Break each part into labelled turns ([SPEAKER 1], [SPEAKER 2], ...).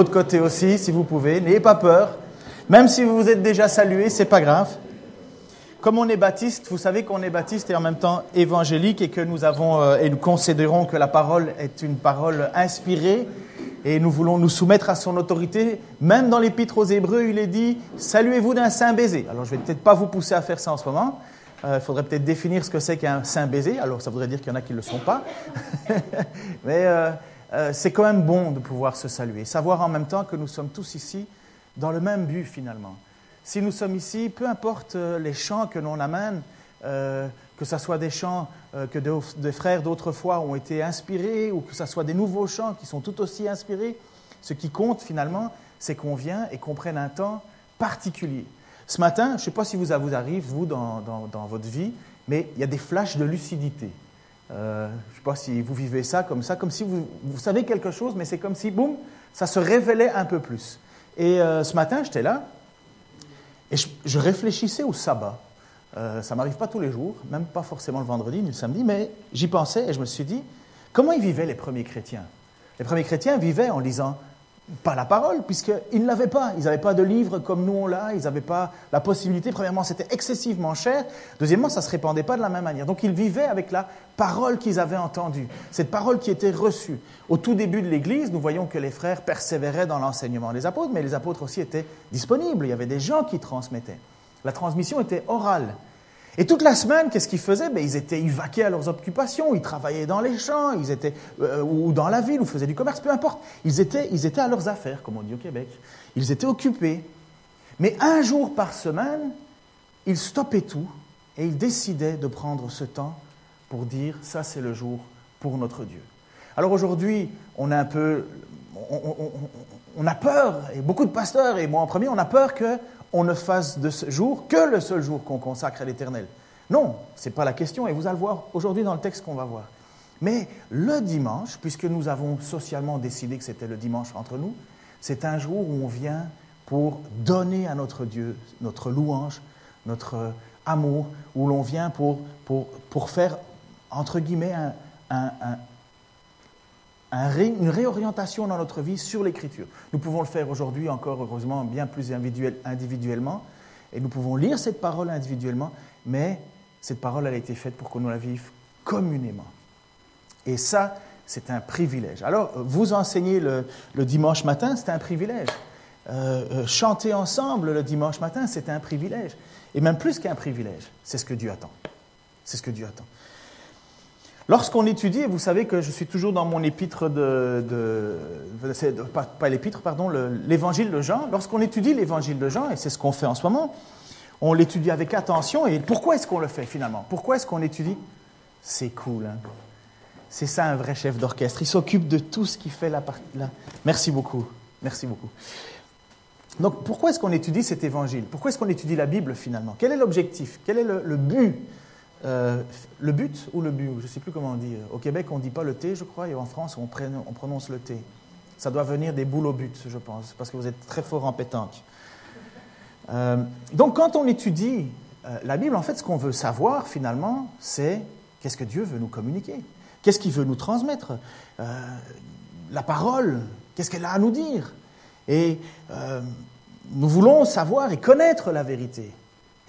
[SPEAKER 1] l'autre côté aussi, si vous pouvez. N'ayez pas peur. Même si vous vous êtes déjà salué, c'est pas grave. Comme on est baptiste, vous savez qu'on est baptiste et en même temps évangélique et que nous avons euh, et nous considérons que la parole est une parole inspirée et nous voulons nous soumettre à son autorité. Même dans l'épître aux Hébreux, il est dit saluez-vous d'un saint baiser. Alors je vais peut-être pas vous pousser à faire ça en ce moment. Euh, il faudrait peut-être définir ce que c'est qu'un saint baiser. Alors ça voudrait dire qu'il y en a qui ne le sont pas. Mais euh, c'est quand même bon de pouvoir se saluer. Savoir en même temps que nous sommes tous ici dans le même but finalement si nous sommes ici, peu importe euh, les chants que l'on amène, euh, que ce soit des chants euh, que des frères d'autrefois ont été inspirés ou que ce soit des nouveaux chants qui sont tout aussi inspirés, ce qui compte finalement, c'est qu'on vient et qu'on prenne un temps particulier. Ce matin, je ne sais pas si vous, ça vous arrive, vous, dans, votre vie, mais il y a des flashs de lucidité. Je ne sais pas si vous vivez ça comme ça, comme si vous, savez quelque chose, mais c'est comme si, boum, ça se révélait un peu plus. Et ce matin, j'étais là, et je, réfléchissais au sabbat. Euh, ça m'arrive pas tous les jours, même pas forcément le vendredi ni le samedi, mais j'y pensais et je me suis dit, comment ils vivaient les premiers chrétiens? Les premiers chrétiens vivaient en lisant pas la parole, puisqu'ils ne l'avaient pas. Ils n'avaient pas de livre comme nous on l'a, ils n'avaient pas la possibilité. Premièrement, c'était excessivement cher. Deuxièmement, ça ne se répandait pas de la même manière. Donc ils vivaient avec la parole qu'ils avaient entendue, cette parole qui était reçue. Au tout début de l'Église, nous voyons que les frères persévéraient dans l'enseignement des apôtres, mais les apôtres aussi étaient disponibles. Il y avait des gens qui transmettaient. La transmission était orale. Et toute la semaine, qu'est-ce qu'ils faisaient? Ben, Ils étaient vaquaient à leurs occupations, ils travaillaient dans les champs, ils étaient, euh, ou dans la ville, ou faisaient du commerce, peu importe. Ils étaient, ils étaient à leurs affaires, comme on dit au Québec. Ils étaient occupés. Mais un jour par semaine, ils stoppaient tout et ils décidaient de prendre ce temps pour dire ça c'est le jour pour notre Dieu. Alors aujourd'hui, on a un peu, on, on, a peur, et beaucoup de pasteurs, et moi en premier, on a peur que on ne fasse de ce jour que le seul jour qu'on consacre à l'Éternel. Non, ce n'est pas la question, et vous allez le voir aujourd'hui dans le texte qu'on va voir. Mais le dimanche, puisque nous avons socialement décidé que c'était le dimanche entre nous, c'est un jour où on vient pour donner à notre Dieu notre louange, notre amour, où l'on vient pour, pour, pour, faire, entre guillemets, un, une réorientation dans notre vie sur l'écriture. Nous pouvons le faire aujourd'hui encore, heureusement, bien plus individuellement, et nous pouvons lire cette parole individuellement, mais cette parole, elle a été faite pour que nous la vivions communément. Et ça, c'est un privilège. Alors, vous enseigner le, dimanche matin, c'est un privilège. Euh, euh, chanter ensemble le dimanche matin, c'est un privilège. Et même plus qu'un privilège, c'est ce que Dieu attend. C'est ce que Dieu attend. Lorsqu'on étudie, vous savez que je suis toujours dans mon épître de, pas, l'épître, pardon, l'évangile de Jean. Lorsqu'on étudie l'évangile de Jean, et c'est ce qu'on fait en ce moment, on l'étudie avec attention. Et pourquoi est-ce qu'on le fait finalement? Pourquoi est-ce qu'on étudie? C'est cool. Hein c'est ça un vrai chef d'orchestre. Il s'occupe de tout ce qui fait la partie. Merci beaucoup. Merci beaucoup. Donc pourquoi est-ce qu'on étudie cet évangile? Pourquoi est-ce qu'on étudie la Bible finalement? Quel est l'objectif? Quel est le but euh, le but ou le but, je ne sais plus comment on dit. Au Québec, on ne dit pas le T, je crois, et en France, on, prononce le T. Ça doit venir des boules au but, je pense, parce que vous êtes très fort en pétanque. Euh, donc, quand on étudie euh, la Bible, en fait, ce qu'on veut savoir, finalement, c'est qu'est-ce que Dieu veut nous communiquer? Qu'est-ce qu'il veut nous transmettre? La parole, qu'est-ce qu'elle a à nous dire? Et nous voulons savoir et connaître la vérité.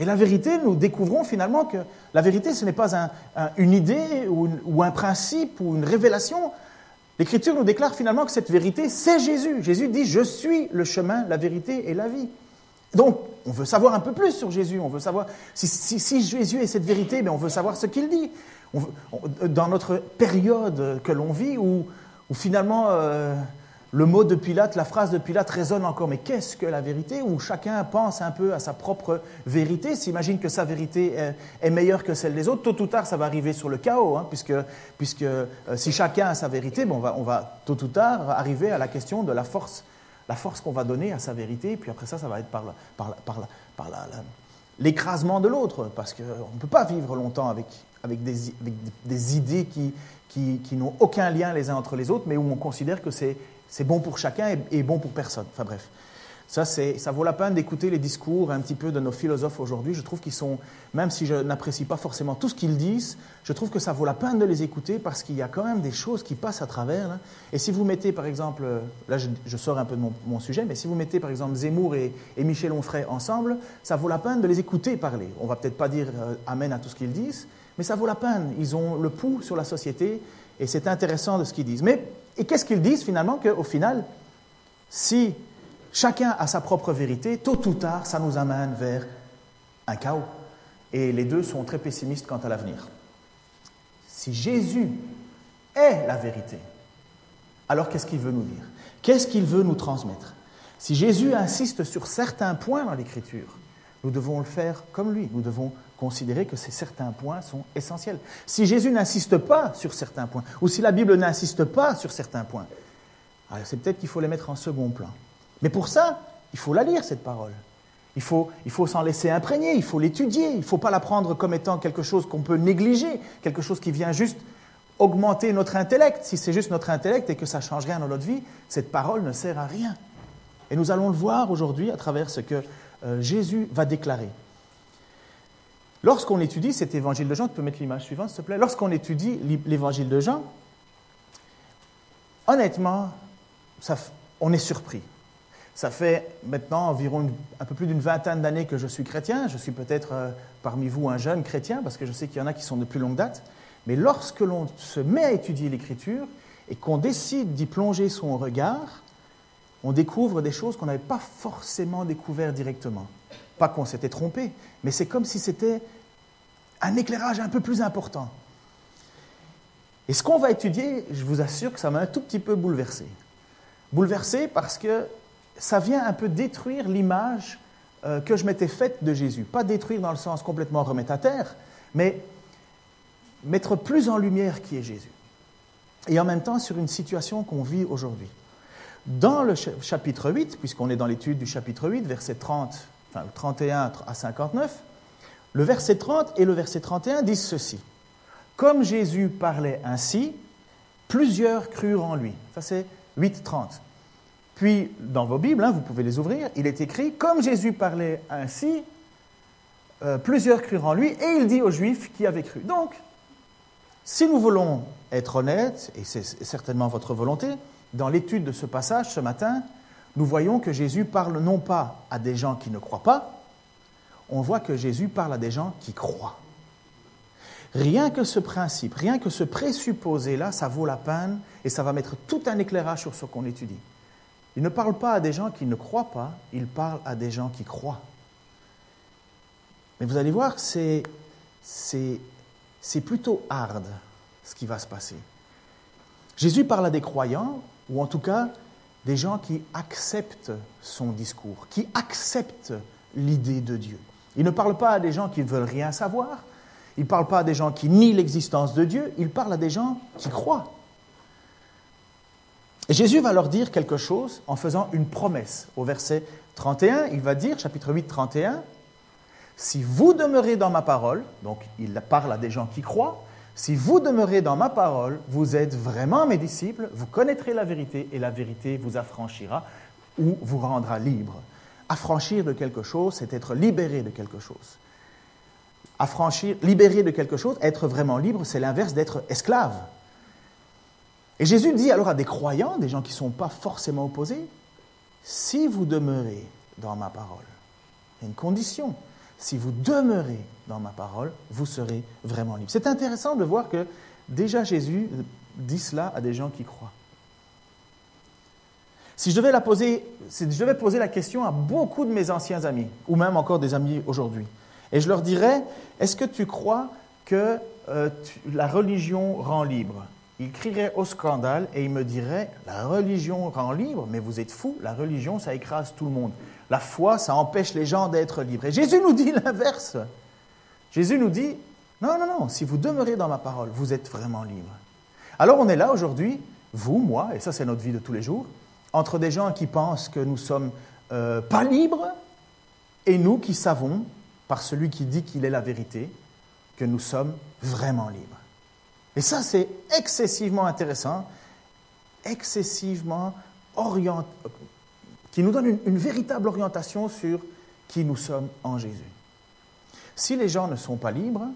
[SPEAKER 1] Et la vérité, nous découvrons finalement que la vérité, ce n'est pas une idée ou, un principe ou une révélation. L'Écriture nous déclare finalement que cette vérité, c'est Jésus. Jésus dit, je suis le chemin, la vérité et la vie. Donc, on veut savoir un peu plus sur Jésus. On veut savoir si, Jésus est cette vérité, mais on veut savoir ce qu'il dit. dans notre période que l'on vit, où, finalement euh, le mot de Pilate, la phrase de Pilate résonne encore, mais qu'est-ce que la vérité Où chacun pense un peu à sa propre vérité, s'imagine que sa vérité est, meilleure que celle des autres? Tôt ou tard, ça va arriver sur le chaos, hein, puisque, puisque euh, si chacun a sa vérité, bon, on, va, tôt ou tard arriver à la question de la force, la force qu'on va donner à sa vérité, puis après ça, ça va être par, par, par, par l'écrasement de l'autre, parce qu'on ne peut pas vivre longtemps avec, avec, des, avec des idées qui, qui, qui n'ont aucun lien les uns entre les autres, mais où on considère que c'est c'est bon pour chacun et, bon pour personne. Enfin bref, Ça, ça vaut la peine d'écouter les discours un petit peu de nos philosophes aujourd'hui. Je trouve qu'ils sont, même si je n'apprécie pas forcément tout ce qu'ils disent, je trouve que ça vaut la peine de les écouter parce qu'il y a quand même des choses qui passent à travers. Et si vous mettez, par exemple, là je, sors un peu de mon, sujet, mais si vous mettez, par exemple, Zemmour et, Michel Onfray ensemble, ça vaut la peine de les écouter parler. On va peut-être pas dire euh, Amen à tout ce qu'ils disent, mais ça vaut la peine. Ils ont le pouls sur la société et c'est intéressant de ce qu'ils disent. Mais et qu'est-ce qu'ils disent finalement Qu'au final, si chacun a sa propre vérité, tôt ou tard, ça nous amène vers un chaos. Et les deux sont très pessimistes quant à l'avenir. Si Jésus est la vérité, alors qu'est-ce qu'il veut nous dire? Qu'est-ce qu'il veut nous transmettre? Si Jésus insiste sur certains points dans l'Écriture, nous devons le faire comme lui. Nous devons considérer que ces certains points sont essentiels. Si Jésus n'insiste pas sur certains points, ou si la Bible n'insiste pas sur certains points, c'est peut-être qu'il faut les mettre en second plan. Mais pour ça, il faut la lire, cette parole. Il faut, il faut s'en laisser imprégner, il faut l'étudier, il ne faut pas la prendre comme étant quelque chose qu'on peut négliger, quelque chose qui vient juste augmenter notre intellect. Si c'est juste notre intellect et que ça ne change rien dans notre vie, cette parole ne sert à rien. Et nous allons le voir aujourd'hui à travers ce que euh, Jésus va déclarer. Lorsqu'on étudie cet évangile de Jean, tu peux mettre l'image suivante s'il te plaît, lorsqu'on étudie l'évangile de Jean, honnêtement, on est surpris. Ça fait maintenant environ un peu plus d'une vingtaine d'années que je suis chrétien. Je suis peut-être euh, parmi vous un jeune chrétien, parce que je sais qu'il y en a qui sont de plus longue date. Mais lorsque l'on se met à étudier l'Écriture et qu'on décide d'y plonger son regard, on découvre des choses qu'on n'avait pas forcément découvertes directement. Pas qu'on s'était trompé, mais c'est comme si c'était un éclairage un peu plus important. Et ce qu'on va étudier, je vous assure que ça m'a un tout petit peu bouleversé. Bouleversé parce que ça vient un peu détruire l'image euh, que je m'étais faite de Jésus. Pas détruire dans le sens complètement remettre à terre, mais mettre plus en lumière qui est Jésus. Et en même temps sur une situation qu'on vit aujourd'hui. Dans le chapitre 8, puisqu'on est dans l'étude du chapitre 8, verset 30, enfin 31 à 59, le verset 30 et le verset 31 disent ceci. Comme Jésus parlait ainsi, plusieurs crurent en lui. Ça c'est 8, 30. Puis, dans vos Bibles, hein, vous pouvez les ouvrir, il est écrit, comme Jésus parlait ainsi, euh, plusieurs crurent en lui, et il dit aux Juifs qui avaient cru. Donc, si nous voulons être honnêtes, et c'est certainement votre volonté, dans l'étude de ce passage ce matin, nous voyons que Jésus parle non pas à des gens qui ne croient pas, on voit que Jésus parle à des gens qui croient. Rien que ce principe, rien que ce présupposé-là, ça vaut la peine et ça va mettre tout un éclairage sur ce qu'on étudie. Il ne parle pas à des gens qui ne croient pas, il parle à des gens qui croient. Mais vous allez voir, c'est, c'est, c'est plutôt hard ce qui va se passer. Jésus parle à des croyants, ou en tout cas des gens qui acceptent son discours, qui acceptent l'idée de Dieu. Il ne parle pas à des gens qui ne veulent rien savoir, il ne parle pas à des gens qui nient l'existence de Dieu, il parle à des gens qui croient. Et Jésus va leur dire quelque chose en faisant une promesse. Au verset 31, il va dire, chapitre 8, 31, Si vous demeurez dans ma parole, donc il parle à des gens qui croient, si vous demeurez dans ma parole, vous êtes vraiment mes disciples, vous connaîtrez la vérité et la vérité vous affranchira ou vous rendra libre. Affranchir de quelque chose, c'est être libéré de quelque chose. Affranchir, libéré de quelque chose, être vraiment libre, c'est l'inverse d'être esclave. Et Jésus dit alors à des croyants, des gens qui ne sont pas forcément opposés, si vous demeurez dans ma parole, il y a une condition, si vous demeurez dans ma parole, vous serez vraiment libre. C'est intéressant de voir que déjà Jésus dit cela à des gens qui croient. Si je devais poser, la question à beaucoup de mes anciens amis, ou même encore des amis aujourd'hui, et je leur dirais, est-ce que tu crois que euh, la religion rend libre? Il crierait au scandale et il me dirait, la religion rend libre, mais vous êtes fous, la religion, ça écrase tout le monde. La foi, ça empêche les gens d'être libres. Et Jésus nous dit l'inverse. Jésus nous dit, non, non, non, si vous demeurez dans ma parole, vous êtes vraiment libre. Alors on est là aujourd'hui, vous, moi, et ça c'est notre vie de tous les jours, entre des gens qui pensent que nous sommes euh, pas libres et nous qui savons, par celui qui dit qu'il est la vérité, que nous sommes vraiment libres. Et ça, c'est excessivement intéressant, excessivement qui nous donne une, véritable orientation sur qui nous sommes en Jésus. Si les gens ne sont pas libres,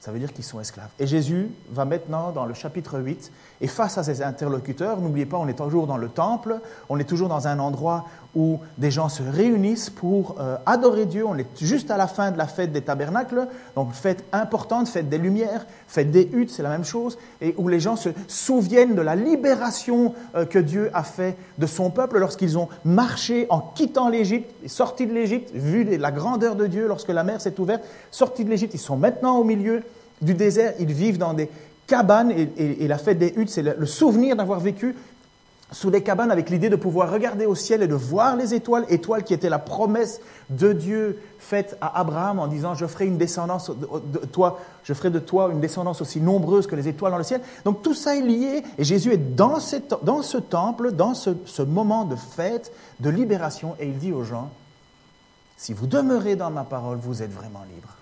[SPEAKER 1] ça veut dire qu'ils sont esclaves. Et Jésus va maintenant dans le chapitre 8, et face à ses interlocuteurs, n'oubliez pas, on est toujours dans le temple, on est toujours dans un endroit où des gens se réunissent pour euh, adorer Dieu, on est juste à la fin de la fête des tabernacles, donc fête importante, fête des lumières, fête des huttes, c'est la même chose, et où les gens se souviennent de la libération euh, que Dieu a fait de son peuple lorsqu'ils ont marché en quittant l'Égypte, sortis de l'Égypte, vu la grandeur de Dieu lorsque la mer s'est ouverte, sortis de l'Égypte, ils sont maintenant au milieu du désert, ils vivent dans des cabanes, et, la fête des huttes, c'est le, souvenir d'avoir vécu sous des cabanes avec l'idée de pouvoir regarder au ciel et de voir les étoiles, étoiles qui étaient la promesse de Dieu faite à Abraham en disant je ferai une descendance de toi, je ferai de toi une descendance aussi nombreuse que les étoiles dans le ciel. Donc tout ça est lié et Jésus est dans, dans ce temple, dans ce, ce moment de fête, de libération et il dit aux gens si vous demeurez dans ma parole, vous êtes vraiment libres.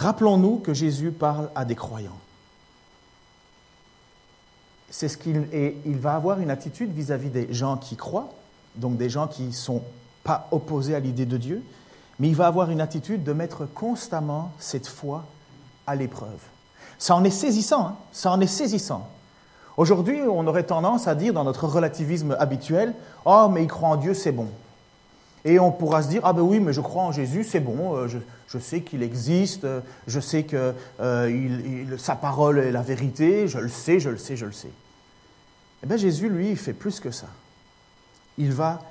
[SPEAKER 1] Rappelons-nous que Jésus parle à des croyants. C'est ce qu'il et il va avoir une attitude vis-à-vis des gens qui croient, donc des gens qui ne sont pas opposés à l'idée de Dieu, mais il va avoir une attitude de mettre constamment cette foi à l'épreuve. Ça en est saisissant, hein. ça en est saisissant. Aujourd'hui, on aurait tendance à dire dans notre relativisme habituel, oh mais il croit en Dieu, c'est bon. Et on pourra se dire, ah ben oui, mais je crois en Jésus, c'est bon, euh, je, sais qu'il existe, je sais que euh, sa parole est la vérité, je le sais, je le sais, je le sais. Eh bien Jésus, lui, il fait plus que ça. Il va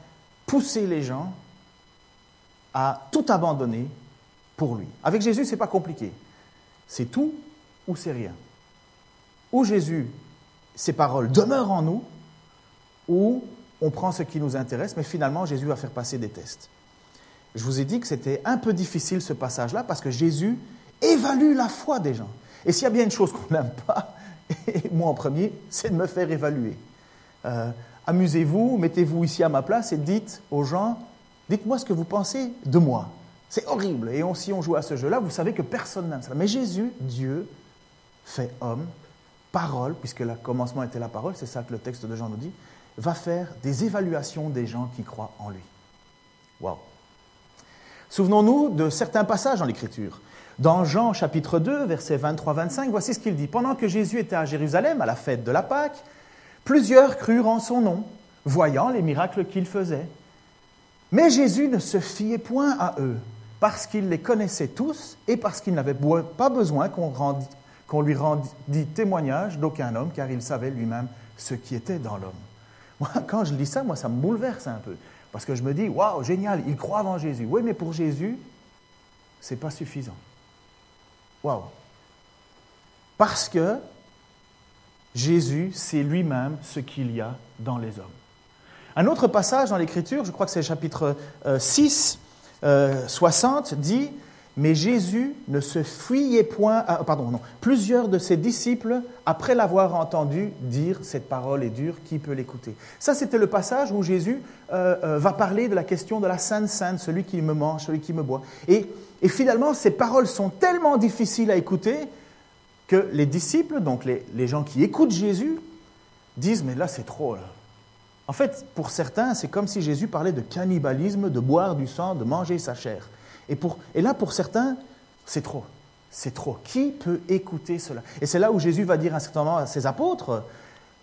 [SPEAKER 1] pousser les gens à tout abandonner pour lui. Avec Jésus, ce n'est pas compliqué. C'est tout ou c'est rien. Ou Jésus, ses paroles demeurent en nous, ou on prend ce qui nous intéresse, mais finalement Jésus va faire passer des tests. Je vous ai dit que c'était un peu difficile ce passage-là parce que Jésus évalue la foi des gens. Et s'il y a bien une chose qu'on n'aime pas, et moi en premier, c'est de me faire évaluer. Euh, amusez-vous, mettez-vous ici à ma place et dites aux gens, dites-moi ce que vous pensez de moi. C'est horrible. Et si on joue à ce jeu-là, vous savez que personne n'aime ça. Mais Jésus, Dieu, fait homme, parole, puisque le commencement était la parole, c'est ça que le texte de Jean nous dit, va faire des évaluations des gens qui croient en lui. Wow. Souvenons-nous de certains passages dans l'Écriture. Dans Jean chapitre 2, versets 23-25, voici ce qu'il dit. Pendant que Jésus était à Jérusalem, à la fête de la Pâque, plusieurs crurent en son nom, voyant les miracles qu'il faisait. Mais Jésus ne se fiait point à eux, parce qu'il les connaissait tous et parce qu'il n'avait pas besoin qu'on lui rendît témoignage d'aucun homme, car il savait lui-même ce qui était dans l'homme. Moi, quand je lis ça, moi, ça me bouleverse un peu. Parce que je me dis, waouh, génial, il croit en Jésus. Oui, mais pour Jésus, ce n'est pas suffisant. Waouh. Parce que Jésus, c'est lui-même ce qu'il y a dans les hommes. Un autre passage dans l'Écriture, je crois que c'est chapitre 6, euh, 60, euh, dit mais Jésus ne se fuyait point, pardon, non, plusieurs de ses disciples, après l'avoir entendu dire cette parole est dure, qui peut l'écouter? Ça, c'était le passage où Jésus euh, euh, va parler de la question de la Sainte Sainte, celui qui me mange, celui qui me boit. Et, et, finalement, ces paroles sont tellement difficiles à écouter que les disciples, donc les, les gens qui écoutent Jésus, disent mais là c'est trop. Là. En fait, pour certains, c'est comme si Jésus parlait de cannibalisme, de boire du sang, de manger sa chair. Et, là, pour certains, c'est trop. C'est trop. Qui peut écouter cela? Et c'est là où Jésus va dire un certain moment à ses apôtres,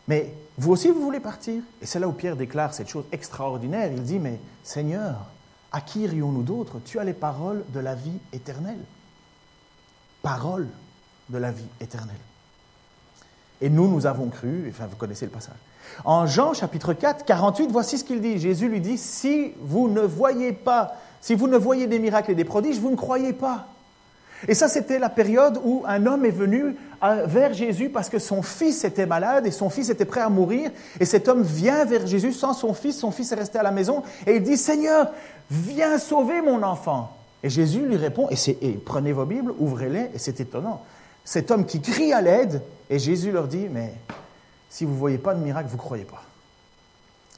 [SPEAKER 1] mais vous aussi, vous voulez partir? Et c'est là où Pierre déclare cette chose extraordinaire. Il dit, mais Seigneur, à qui irions-nous d'autres Tu as les paroles de la vie éternelle. Paroles de la vie éternelle. Et nous, nous avons cru, enfin vous connaissez le passage. En Jean chapitre 4, 48, voici ce qu'il dit. Jésus lui dit, si vous ne voyez pas si vous ne voyez des miracles et des prodiges, vous ne croyez pas. Et ça, c'était la période où un homme est venu vers Jésus parce que son fils était malade et son fils était prêt à mourir. Et cet homme vient vers Jésus sans son fils. Son fils est resté à la maison et il dit, Seigneur, viens sauver mon enfant. Et Jésus lui répond, et, prenez vos Bibles, ouvrez-les, et c'est étonnant. Cet homme qui crie à l'aide, et Jésus leur dit, mais si vous ne voyez pas de miracle, vous ne croyez pas.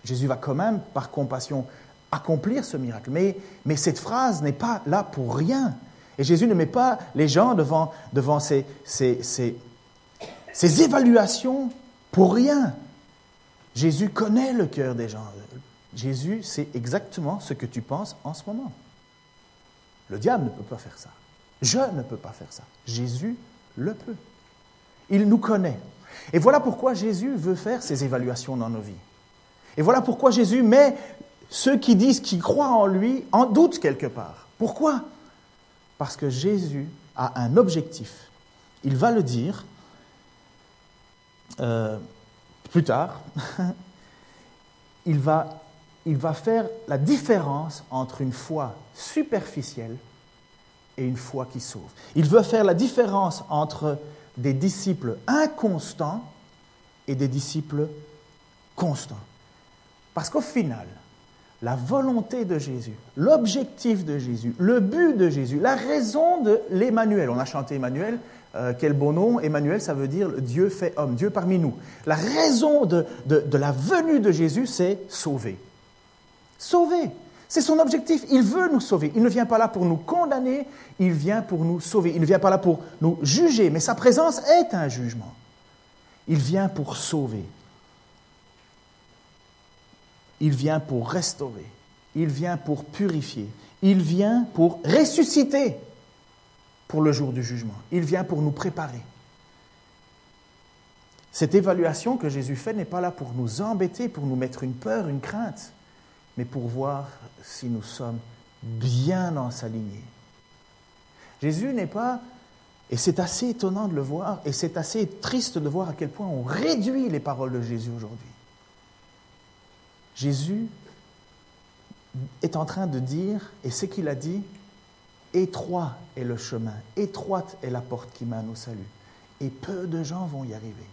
[SPEAKER 1] Jésus va quand même, par compassion, accomplir ce miracle. Mais, mais cette phrase n'est pas là pour rien. Et Jésus ne met pas les gens devant, devant ces, ces, ces, ces évaluations pour rien. Jésus connaît le cœur des gens. Jésus sait exactement ce que tu penses en ce moment. Le diable ne peut pas faire ça. Je ne peux pas faire ça. Jésus le peut. Il nous connaît. Et voilà pourquoi Jésus veut faire ces évaluations dans nos vies. Et voilà pourquoi Jésus met ceux qui disent qu'ils croient en lui en doute quelque part. Pourquoi? Parce que Jésus a un objectif. Il va le dire euh, plus tard. il, va, il va faire la différence entre une foi superficielle et une foi qui sauve. Il veut faire la différence entre des disciples inconstants et des disciples constants. Parce qu'au final, la volonté de Jésus, l'objectif de Jésus, le but de Jésus, la raison de l'Emmanuel, on a chanté Emmanuel, euh, quel beau nom, Emmanuel, ça veut dire Dieu fait homme, Dieu parmi nous. La raison de, de la venue de Jésus, c'est sauver. Sauver. C'est son objectif. Il veut nous sauver. Il ne vient pas là pour nous condamner, il vient pour nous sauver. Il ne vient pas là pour nous juger, mais sa présence est un jugement. Il vient pour sauver. Il vient pour restaurer. Il vient pour purifier. Il vient pour ressusciter pour le jour du jugement. Il vient pour nous préparer. Cette évaluation que Jésus fait n'est pas là pour nous embêter, pour nous mettre une peur, une crainte mais pour voir si nous sommes bien dans sa lignée. Jésus n'est pas, et c'est assez étonnant de le voir, et c'est assez triste de voir à quel point on réduit les paroles de Jésus aujourd'hui. Jésus est en train de dire, et ce qu'il a dit, étroit est le chemin, étroite est la porte qui mène au salut, et peu de gens vont y arriver.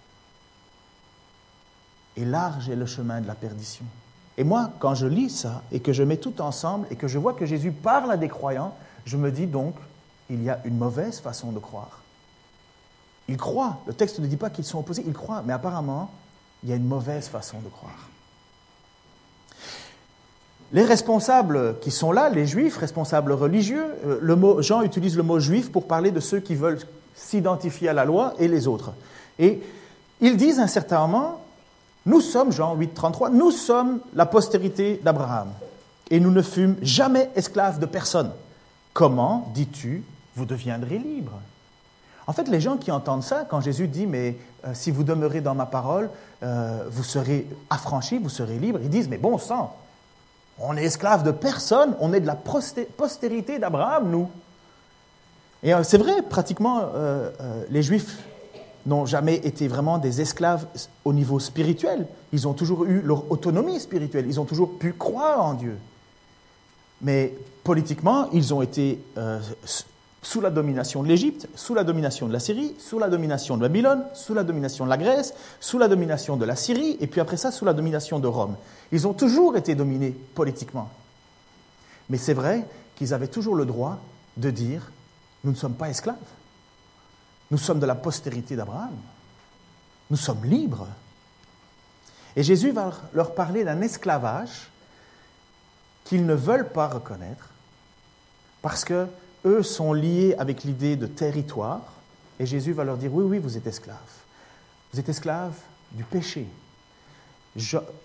[SPEAKER 1] Et large est le chemin de la perdition. Et moi, quand je lis ça et que je mets tout ensemble et que je vois que Jésus parle à des croyants, je me dis donc, il y a une mauvaise façon de croire. Ils croient, le texte ne dit pas qu'ils sont opposés, ils croient, mais apparemment, il y a une mauvaise façon de croire. Les responsables qui sont là, les juifs, responsables religieux, euh, le mot, Jean utilise le mot juif pour parler de ceux qui veulent s'identifier à la loi et les autres. Et ils disent un certain moment, nous sommes, Jean 8, 33, nous sommes la postérité d'Abraham et nous ne fûmes jamais esclaves de personne. Comment, dis-tu, vous deviendrez libres En fait, les gens qui entendent ça, quand Jésus dit, mais euh, si vous demeurez dans ma parole, euh, vous serez affranchis, vous serez libres, ils disent, mais bon sang, on est esclaves de personne, on est de la postérité d'Abraham, nous. Et euh, c'est vrai, pratiquement, les Juifs n'ont jamais été vraiment des esclaves au niveau spirituel. Ils ont toujours eu leur autonomie spirituelle. Ils ont toujours pu croire en Dieu. Mais politiquement, ils ont été euh, sous la domination de l'Égypte, sous la domination de la Syrie, sous la domination de Babylone, sous la domination de la Grèce, sous la domination de la Syrie, et puis après ça, sous la domination de Rome. Ils ont toujours été dominés politiquement. Mais c'est vrai qu'ils avaient toujours le droit de dire, nous ne sommes pas esclaves. Nous sommes de la postérité d'Abraham. Nous sommes libres. Et Jésus va leur parler d'un esclavage qu'ils ne veulent pas reconnaître parce que eux sont liés avec l'idée de territoire. Et Jésus va leur dire oui, oui, vous êtes esclaves. Vous êtes esclaves du péché.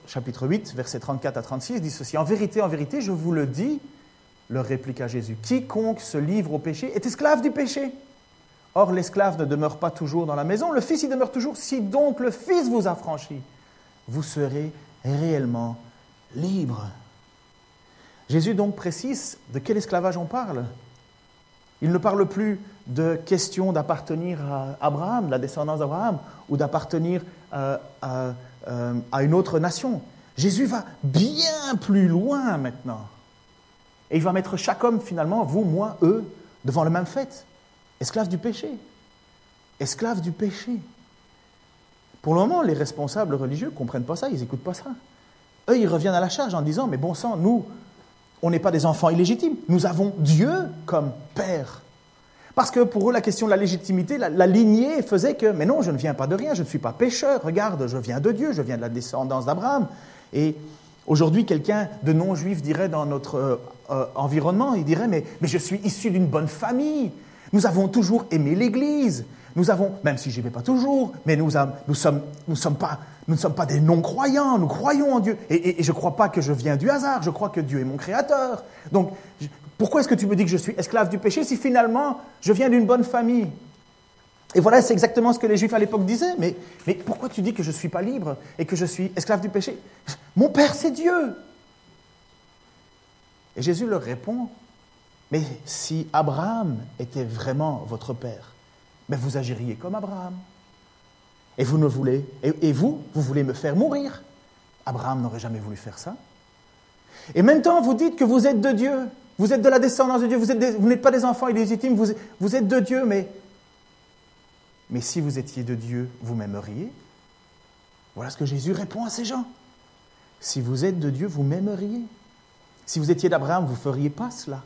[SPEAKER 1] chapitre 8, versets 34 à 36 dit ceci En vérité, en vérité, je vous le dis, leur répliqua Jésus quiconque se livre au péché est esclave du péché. Or, l'esclave ne demeure pas toujours dans la maison, le Fils y demeure toujours. Si donc le Fils vous affranchit, vous serez réellement libre. Jésus donc précise de quel esclavage on parle. Il ne parle plus de question d'appartenir à Abraham, la descendance d'Abraham, ou d'appartenir euh, à, euh, à une autre nation. Jésus va bien plus loin maintenant. Et il va mettre chaque homme, finalement, vous, moi, eux, devant le même fait. Esclaves du péché. Esclaves du péché. Pour le moment, les responsables religieux ne comprennent pas ça, ils n'écoutent pas ça. Eux, ils reviennent à la charge en disant, mais bon sang, nous, on n'est pas des enfants illégitimes. Nous avons Dieu comme Père. Parce que pour eux, la question de la légitimité, la, lignée faisait que, mais non, je ne viens pas de rien, je ne suis pas pécheur, regarde, je viens de Dieu, je viens de la descendance d'Abraham. Et aujourd'hui, quelqu'un de non-juif dirait dans notre euh, euh, environnement, il dirait, mais, mais je suis issu d'une bonne famille, nous avons toujours aimé l'Église. Nous avons, même si je n'y vais pas toujours, mais nous, nous sommes, nous sommes pas, Nous ne sommes pas des non-croyants, nous croyons en Dieu. Et, je ne crois pas que je viens du hasard, je crois que Dieu est mon créateur. Donc, pourquoi est-ce que tu me dis que je suis esclave du péché si finalement je viens d'une bonne famille? Et voilà, c'est exactement ce que les Juifs à l'époque disaient. Mais, pourquoi tu dis que je ne suis pas libre et que je suis esclave du péché? Mon Père, c'est Dieu. Et Jésus leur répond, mais si Abraham était vraiment votre Père, mais vous agiriez comme Abraham. Et vous voulez, et, vous, vous voulez me faire mourir. Abraham n'aurait jamais voulu faire ça. Et maintenant, vous dites que vous êtes de Dieu, vous êtes de la descendance de Dieu, vous, n'êtes pas des enfants illégitimes, vous, vous êtes de Dieu, mais, mais si vous étiez de Dieu, vous m'aimeriez. Voilà ce que Jésus répond à ces gens. Si vous êtes de Dieu, vous m'aimeriez. Si vous étiez d'Abraham, vous ne feriez pas cela.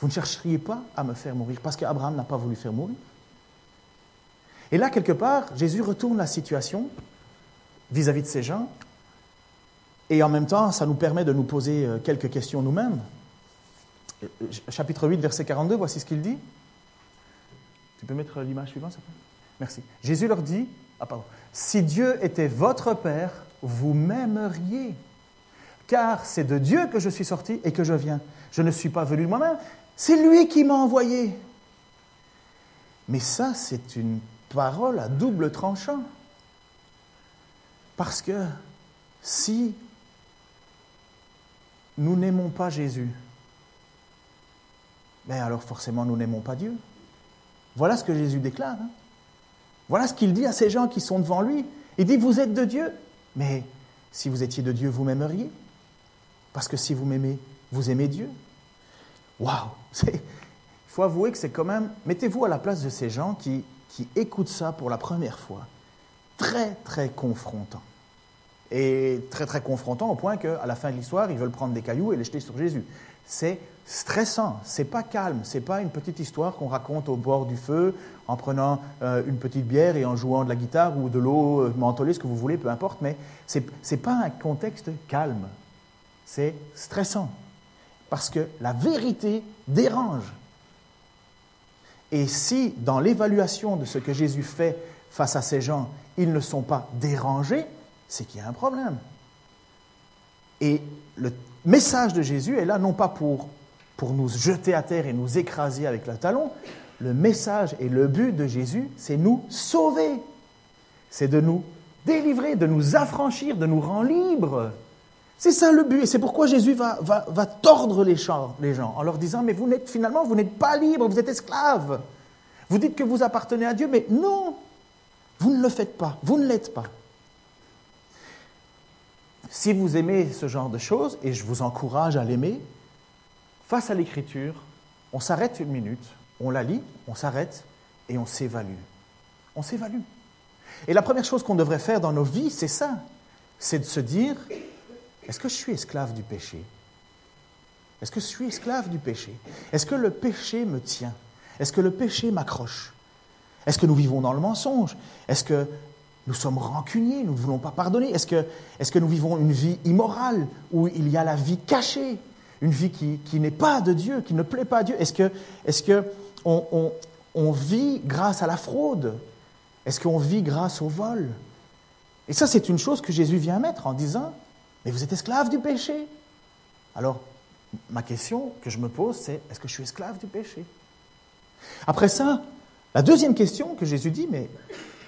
[SPEAKER 1] Vous ne chercheriez pas à me faire mourir, parce qu'Abraham n'a pas voulu faire mourir. Et là, quelque part, Jésus retourne la situation vis-à-vis de ces gens, et en même temps, ça nous permet de nous poser euh, quelques questions nous-mêmes. Euh, chapitre 8, verset 42, voici ce qu'il dit. Tu peux mettre l'image suivante, s'il te plaît? Merci. Jésus leur dit, ah pardon, si Dieu était votre Père, vous m'aimeriez, car c'est de Dieu que je suis sorti et que je viens. Je ne suis pas venu de moi-même, c'est lui qui m'a envoyé. Mais ça, c'est une parole à double tranchant. Parce que si nous n'aimons pas Jésus, ben alors forcément nous n'aimons pas Dieu. Voilà ce que Jésus déclare. Hein. Voilà ce qu'il dit à ces gens qui sont devant lui. Il dit, vous êtes de Dieu, mais si vous étiez de Dieu, vous m'aimeriez. Parce que si vous m'aimez, vous aimez Dieu. Waouh Il faut avouer que c'est quand même... Mettez-vous à la place de ces gens qui qui écoutent ça pour la première fois, très, très confrontant. Et très, très confrontant au point qu'à la fin de l'histoire, ils veulent prendre des cailloux et les jeter sur Jésus. C'est stressant, c'est pas calme, c'est pas une petite histoire qu'on raconte au bord du feu en prenant euh, une petite bière et en jouant de la guitare ou de l'eau euh, mentholée, ce que vous voulez, peu importe, mais c'est pas un contexte calme. C'est stressant. Parce que la vérité dérange. Et si, dans l'évaluation de ce que Jésus fait face à ces gens, ils ne sont pas dérangés, c'est qu'il y a un problème. Et le message de Jésus est là non pas pour, pour nous jeter à terre et nous écraser avec le talon, le message et le but de Jésus, c'est nous sauver. C'est de nous délivrer, de nous affranchir, de nous rendre libres. C'est ça le but. Et c'est pourquoi Jésus va, tordre les, les gens en leur disant, mais vous n'êtes finalement, vous n'êtes pas libre, vous êtes esclave. Vous dites que vous appartenez à Dieu, mais non, vous ne le faites pas, vous ne l'êtes pas. Si vous aimez ce genre de choses, et je vous encourage à l'aimer, face à l'écriture, on s'arrête une minute, on la lit, on s'arrête et on s'évalue. On s'évalue. Et la première chose qu'on devrait faire dans nos vies, c'est ça. C'est de se dire, est-ce que je suis esclave du péché? Est-ce que je suis esclave du péché? Est-ce que le péché me tient? Est-ce que le péché m'accroche? Est-ce que nous vivons dans le mensonge? Est-ce que nous sommes rancuniers, nous ne voulons pas pardonner? Est-ce que, est que, nous vivons une vie immorale où il y a la vie cachée? Une vie qui, qui n'est pas de Dieu, qui ne plaît pas à Dieu? Est-ce que, est que on, on, vit grâce à la fraude? Est-ce qu'on vit grâce au vol? Et ça, c'est une chose que Jésus vient mettre en disant mais vous êtes esclave du péché. Alors, ma question que je me pose, c'est est-ce que je suis esclave du péché? Après ça, la deuxième question que Jésus dit, mais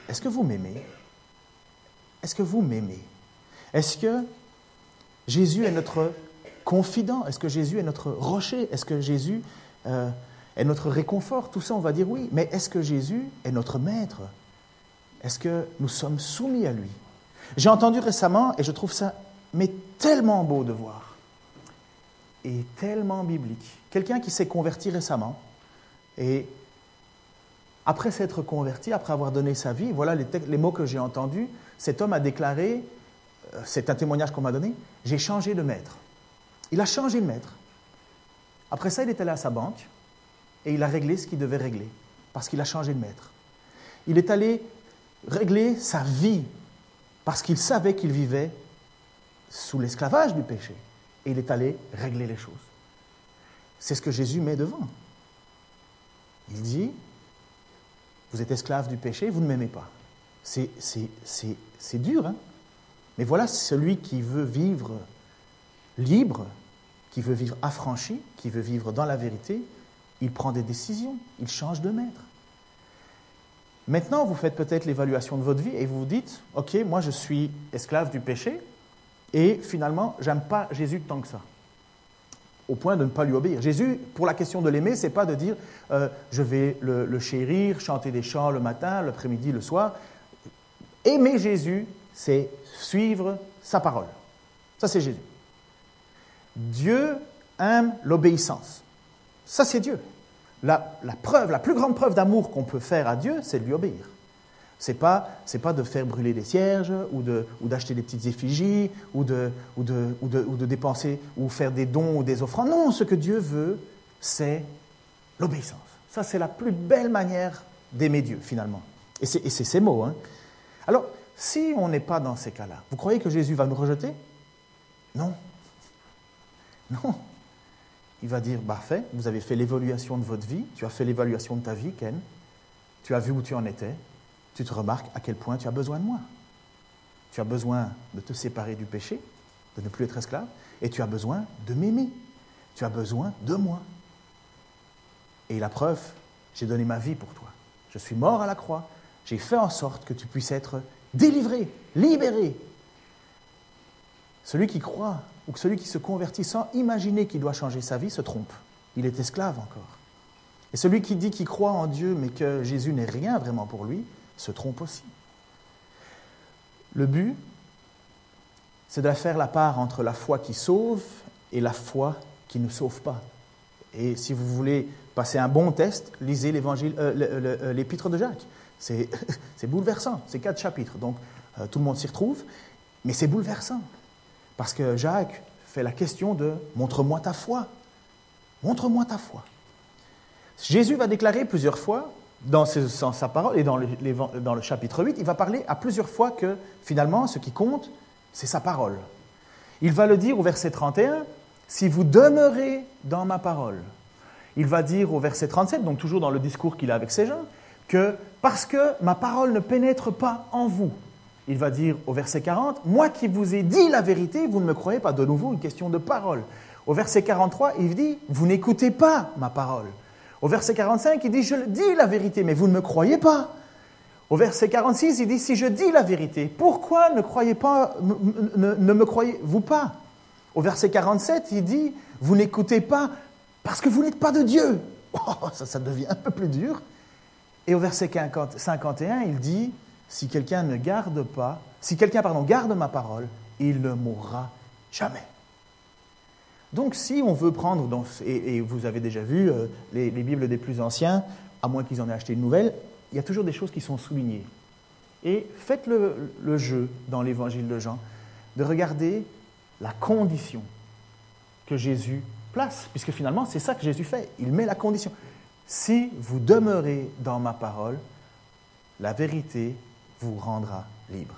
[SPEAKER 1] est-ce que vous m'aimez? Est-ce que vous m'aimez? Est-ce que Jésus est notre confident? Est-ce que Jésus est notre rocher? Est-ce que Jésus euh, est notre réconfort? Tout ça, on va dire oui. Mais est-ce que Jésus est notre maître? Est-ce que nous sommes soumis à lui? J'ai entendu récemment, et je trouve ça mais tellement beau de voir et tellement biblique. Quelqu'un qui s'est converti récemment et après s'être converti, après avoir donné sa vie, voilà les, mots que j'ai entendus, cet homme a déclaré, euh, c'est un témoignage qu'on m'a donné, j'ai changé de maître. Il a changé de maître. Après ça, il est allé à sa banque et il a réglé ce qu'il devait régler parce qu'il a changé de maître. Il est allé régler sa vie parce qu'il savait qu'il vivait sous l'esclavage du péché. Et il est allé régler les choses. C'est ce que Jésus met devant. Il dit, vous êtes esclave du péché, vous ne m'aimez pas. C'est dur, hein Mais voilà celui qui veut vivre libre, qui veut vivre affranchi, qui veut vivre dans la vérité, il prend des décisions, il change de maître. Maintenant, vous faites peut-être l'évaluation de votre vie et vous vous dites, OK, moi je suis esclave du péché et finalement, j'aime pas Jésus tant que ça au point de ne pas lui obéir. Jésus, pour la question de l'aimer, c'est pas de dire euh, je vais le, chérir, chanter des chants le matin, l'après-midi, le soir. Aimer Jésus, c'est suivre sa parole. Ça, c'est Jésus. Dieu aime l'obéissance. Ça, c'est Dieu. La, la, preuve, la plus grande preuve d'amour qu'on peut faire à Dieu, c'est de lui obéir. C'est pas, c'est pas de faire brûler des cierges ou, de, ou d'acheter des petites effigies ou de, ou, de, ou, de, ou de dépenser ou faire des dons ou des offrandes. Non, ce que Dieu veut, c'est l'obéissance. Ça, c'est la plus belle manière d'aimer Dieu, finalement. Et c'est, et c'est ces mots. Hein. Alors, si on n'est pas dans ces cas-là, vous croyez que Jésus va nous rejeter? Non. Non. Il va dire, parfait, vous avez fait l'évaluation de votre vie, tu as fait l'évaluation de ta vie, Ken, tu as vu où tu en étais, tu te remarques à quel point tu as besoin de moi. Tu as besoin de te séparer du péché, de ne plus être esclave, et tu as besoin de m'aimer. Tu as besoin de moi. Et la preuve, j'ai donné ma vie pour toi. Je suis mort à la croix. J'ai fait en sorte que tu puisses être délivré, libéré. Celui qui croit ou celui qui se convertit sans imaginer qu'il doit changer sa vie se trompe. Il est esclave encore. Et celui qui dit qu'il croit en Dieu mais que Jésus n'est rien vraiment pour lui, se trompe aussi. Le but, c'est de faire la part entre la foi qui sauve et la foi qui ne sauve pas. Et si vous voulez passer un bon test, lisez l'évangile, euh, euh, l'épître de Jacques. C'est, bouleversant, c'est quatre chapitres, donc euh, tout le monde s'y retrouve, mais c'est bouleversant. Parce que Jacques fait la question de montre-moi ta foi. Montre-moi ta foi. Jésus va déclarer plusieurs fois dans, sa parole et dans le, le, chapitre 8, il va parler à plusieurs fois que finalement, ce qui compte, c'est sa parole. Il va le dire au verset 31, si vous demeurez dans ma parole. Il va dire au verset 37, donc toujours dans le discours qu'il a avec ces gens, que parce que ma parole ne pénètre pas en vous. Il va dire au verset 40, moi qui vous ai dit la vérité, vous ne me croyez pas. De nouveau, une question de parole. Au verset 43, il dit, vous n'écoutez pas ma parole. Au verset 45, il dit, je dis la vérité, mais vous ne me croyez pas. Au verset 46, il dit, si je dis la vérité, pourquoi ne, croyez pas, ne, me croyez-vous pas? Au verset 47, il dit, vous n'écoutez pas parce que vous n'êtes pas de Dieu. Oh, ça, devient un peu plus dur. Et au verset 51, il dit, si quelqu'un ne garde pas, si quelqu'un, pardon, garde ma parole, il ne mourra jamais. Donc si on veut prendre, et, vous avez déjà vu euh, les, Bibles des plus anciens, à moins qu'ils en aient acheté une nouvelle, il y a toujours des choses qui sont soulignées. Et faites le, jeu dans l'évangile de Jean de regarder la condition que Jésus place, puisque finalement c'est ça que Jésus fait, il met la condition. Si vous demeurez dans ma parole, la vérité vous rendra libre.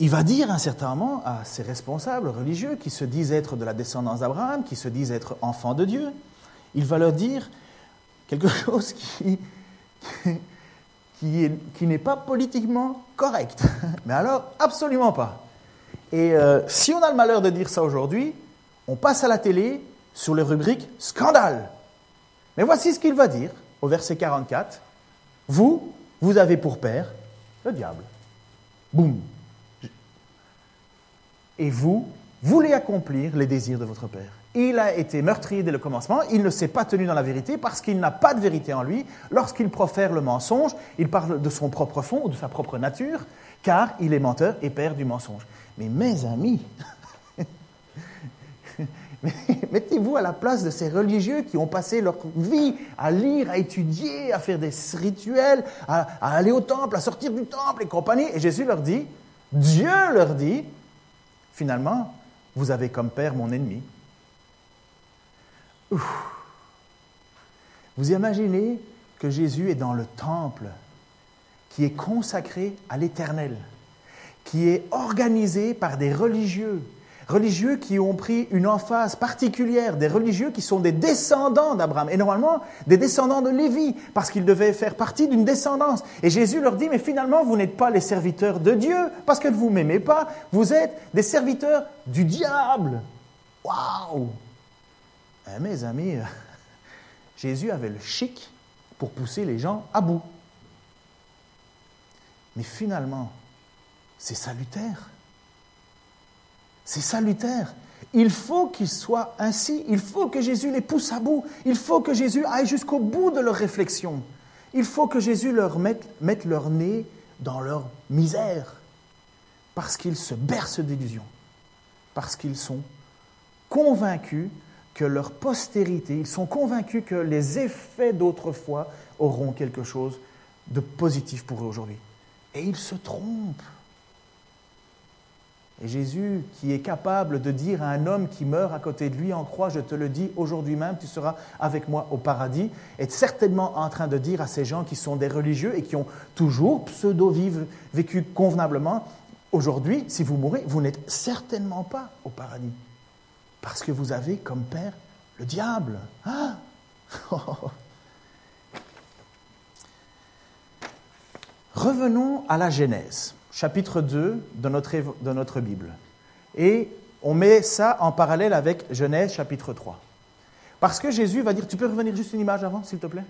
[SPEAKER 1] Il va dire un certain moment à ses responsables religieux qui se disent être de la descendance d'Abraham, qui se disent être enfants de Dieu, il va leur dire quelque chose qui, n'est pas politiquement correct. Mais alors, absolument pas. Et euh, si on a le malheur de dire ça aujourd'hui, on passe à la télé sur les rubriques scandale. Mais voici ce qu'il va dire au verset 44. Vous, vous avez pour père le diable. Boum et vous voulez accomplir les désirs de votre Père. Il a été meurtrier dès le commencement, il ne s'est pas tenu dans la vérité parce qu'il n'a pas de vérité en lui. Lorsqu'il profère le mensonge, il parle de son propre fond ou de sa propre nature, car il est menteur et père du mensonge. Mais mes amis, mettez-vous à la place de ces religieux qui ont passé leur vie à lire, à étudier, à faire des rituels, à, à aller au temple, à sortir du temple et compagnie. Et Jésus leur dit, Dieu leur dit, Finalement, vous avez comme père mon ennemi. Vous imaginez que Jésus est dans le temple qui est consacré à l'Éternel, qui est organisé par des religieux, religieux qui ont pris une emphase particulière, des religieux qui sont des descendants d'Abraham, et normalement des descendants de Lévi, parce qu'ils devaient faire partie d'une descendance. Et Jésus leur dit, mais finalement, vous n'êtes pas les serviteurs de Dieu, parce que vous ne m'aimez pas, vous êtes des serviteurs du diable. Waouh eh, Mes amis, Jésus avait le chic pour pousser les gens à bout. Mais finalement, c'est salutaire. C'est salutaire. Il faut qu'il soit ainsi. Il faut que Jésus les pousse à bout. Il faut que Jésus aille jusqu'au bout de leur réflexion. Il faut que Jésus leur mette, mette leur nez dans leur misère. Parce qu'ils se bercent d'illusions. Parce qu'ils sont convaincus que leur postérité, ils sont convaincus que les effets d'autrefois auront quelque chose de positif pour eux aujourd'hui. Et ils se trompent. Et Jésus, qui est capable de dire à un homme qui meurt à côté de lui en croix, je te le dis, aujourd'hui même, tu seras avec moi au paradis, est certainement en train de dire à ces gens qui sont des religieux et qui ont toujours pseudo-vécu vécu convenablement, aujourd'hui, si vous mourrez, vous n'êtes certainement pas au paradis. Parce que vous avez comme père le diable. Ah Revenons à la Genèse chapitre 2 de notre, de notre Bible. Et on met ça en parallèle avec Genèse chapitre 3. Parce que Jésus va dire, tu peux revenir juste une image avant, s'il te plaît?